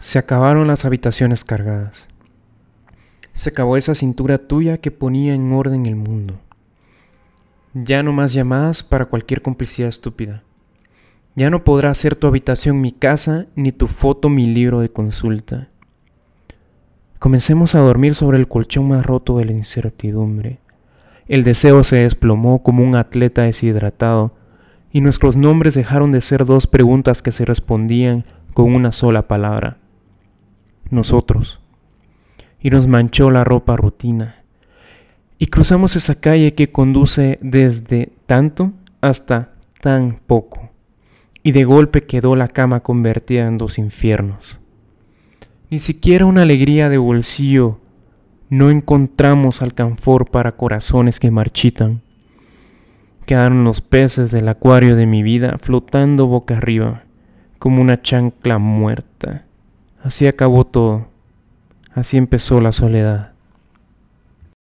Se acabaron las habitaciones cargadas. Se acabó esa cintura tuya que ponía en orden el mundo. Ya no más llamadas para cualquier complicidad estúpida. Ya no podrá ser tu habitación mi casa, ni tu foto mi libro de consulta. Comencemos a dormir sobre el colchón más roto de la incertidumbre. El deseo se desplomó como un atleta deshidratado, y nuestros nombres dejaron de ser dos preguntas que se respondían con una sola palabra. Nosotros. Y nos manchó la ropa rutina. Y cruzamos esa calle que conduce desde tanto hasta tan poco. Y de golpe quedó la cama convertida en dos infiernos. Ni siquiera una alegría de bolsillo. No encontramos alcanfor para corazones que marchitan. Quedaron los peces del acuario de mi vida flotando boca arriba, como una chancla muerta. Así acabó todo. Así empezó la soledad.